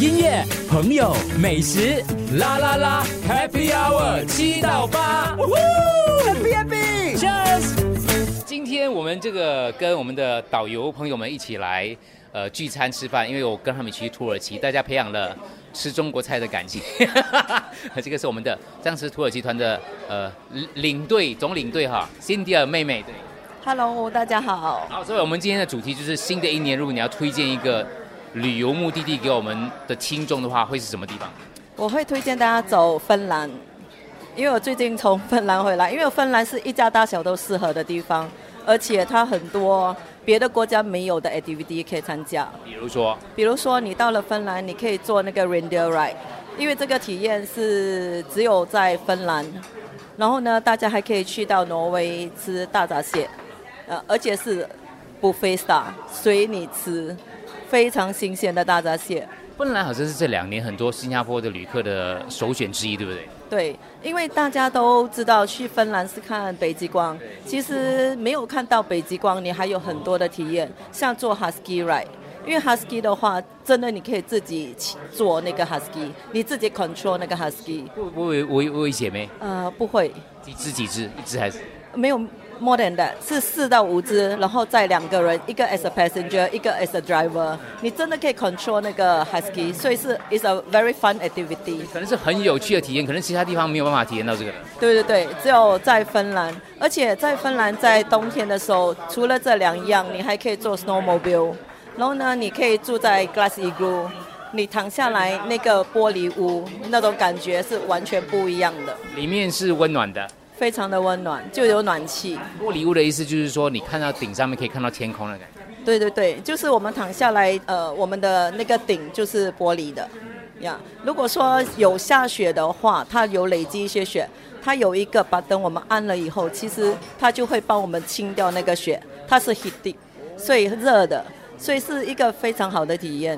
音乐、朋友、美食，啦啦啦，Happy Hour 七到八，Happy Happy，Cheers！今天我们这个跟我们的导游朋友们一起来呃聚餐吃饭，因为我跟他们一起去土耳其，大家培养了吃中国菜的感情。这个是我们的当时土耳其团的呃领领队总领队哈，Cindy 妹妹对。Hello，大家好。好，所以我们今天的主题就是新的一年，如果你要推荐一个旅游目的地给我们的听众的话，会是什么地方？我会推荐大家走芬兰，因为我最近从芬兰回来，因为芬兰是一家大小都适合的地方，而且它很多别的国家没有的 activity 可以参加。比如说，比如说你到了芬兰，你可以做那个 reindeer ride，因为这个体验是只有在芬兰。然后呢，大家还可以去到挪威吃大闸蟹，呃，而且是 buffet style，随你吃，非常新鲜的大闸蟹。芬兰好像是这两年很多新加坡的旅客的首选之一，对不对？对，因为大家都知道去芬兰是看北极光，其实没有看到北极光，你还有很多的体验，像做 husky ride。因为 husky 的话，真的你可以自己做那个 husky，你自己 control 那个 husky。不不危危危险没？呃，不会。几只几只？一只还是？没有 more than that，是四到五只，然后再两个人，一个 as a passenger，一个 as a driver。你真的可以 control 那个 husky，所以是 is a very fun activity。可能是很有趣的体验，可能其他地方没有办法体验到这个。对对对，只有在芬兰，而且在芬兰在冬天的时候，除了这两样，你还可以做 snowmobile。然后呢，你可以住在 glass igloo，你躺下来那个玻璃屋，那种感觉是完全不一样的。里面是温暖的，非常的温暖，就有暖气。玻璃屋的意思就是说，你看到顶上面可以看到天空的感觉。对对对，就是我们躺下来，呃，我们的那个顶就是玻璃的，呀。如果说有下雪的话，它有累积一些雪，它有一个把灯我们按了以后，其实它就会帮我们清掉那个雪，它是 heat，所以热的。所以是一个非常好的体验。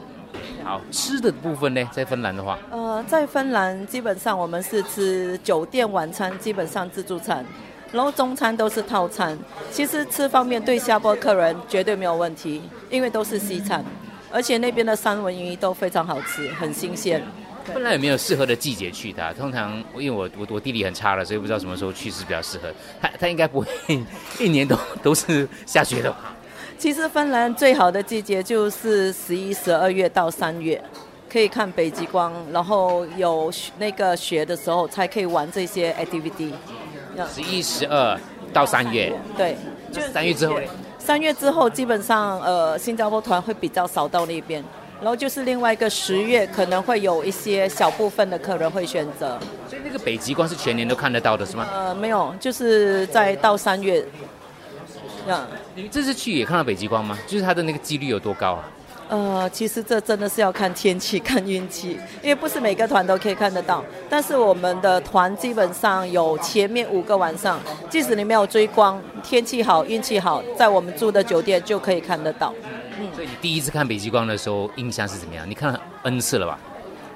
好吃的部分呢，在芬兰的话，呃，在芬兰基本上我们是吃酒店晚餐，基本上自助餐，然后中餐都是套餐。其实吃方面对下坡客人绝对没有问题，因为都是西餐，而且那边的三文鱼都非常好吃，很新鲜。芬兰有没有适合的季节去它？通常因为我我我地理很差了，所以不知道什么时候去是比较适合。它它应该不会 一年都都是下雪的吧？其实芬兰最好的季节就是十一、十二月到三月，可以看北极光，然后有那个雪的时候才可以玩这些 activity。十一、十二到三月，对，就三月之后。三月之后基本上呃新加坡团会比较少到那边，然后就是另外一个十月可能会有一些小部分的客人会选择。所以那个北极光是全年都看得到的是吗？呃，没有，就是在到三月。你这次去也看到北极光吗？就是它的那个几率有多高啊？呃，其实这真的是要看天气、看运气，因为不是每个团都可以看得到。但是我们的团基本上有前面五个晚上，即使你没有追光，天气好、运气好，在我们住的酒店就可以看得到。嗯，所以你第一次看北极光的时候印象是怎么样？你看了 N 次了吧？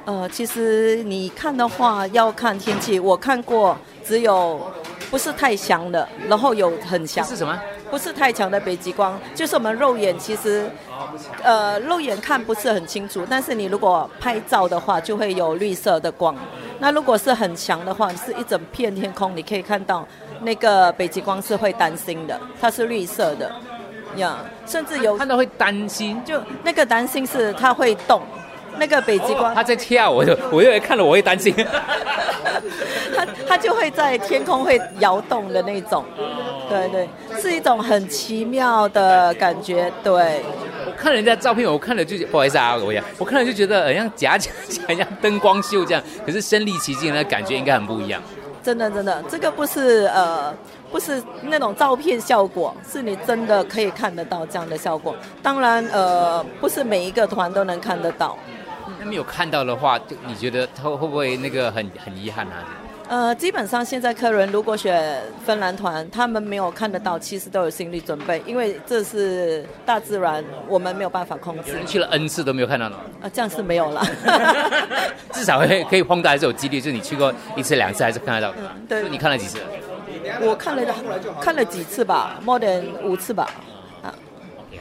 呃，其实你看的话要看天气，我看过只有不是太强的，然后有很强。是什么？不是太强的北极光，就是我们肉眼其实，呃，肉眼看不是很清楚，但是你如果拍照的话，就会有绿色的光。那如果是很强的话，是一整片天空，你可以看到那个北极光是会担心的，它是绿色的，呀，甚至有看到会担心，就那个担心是它会动。那个北极光，他在跳，我就我又看了，我会担心。他他就会在天空会摇动的那种，对对，是一种很奇妙的感觉。对，我看人家照片，我看了就不好意思啊，我看了就觉得好像假假假像灯光秀这样，可是身临其境的感觉应该很不一样。真的真的，这个不是呃不是那种照片效果，是你真的可以看得到这样的效果。当然呃不是每一个团都能看得到。那没有看到的话，就你觉得他会不会那个很很遗憾啊？呃，基本上现在客人如果选芬兰团，他们没有看得到，其实都有心理准备，因为这是大自然，我们没有办法控制。去了 N 次都没有看到呢？啊，这样是没有了。至少会可以碰到，还是有几率，就是你去过一次两次，还是看得到。对，你看了几次？我看了看了几次吧，more than 五次吧。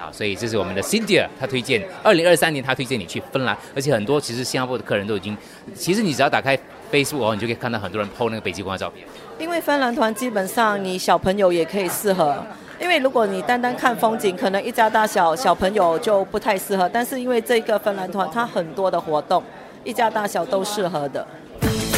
好，所以这是我们的 Cindy，她推荐二零二三年她推荐你去芬兰，而且很多其实新加坡的客人都已经，其实你只要打开 Facebook，你就可以看到很多人 PO 那个北极光的照片。因为芬兰团基本上你小朋友也可以适合，因为如果你单单看风景，可能一家大小小朋友就不太适合。但是因为这个芬兰团它很多的活动，一家大小都适合的。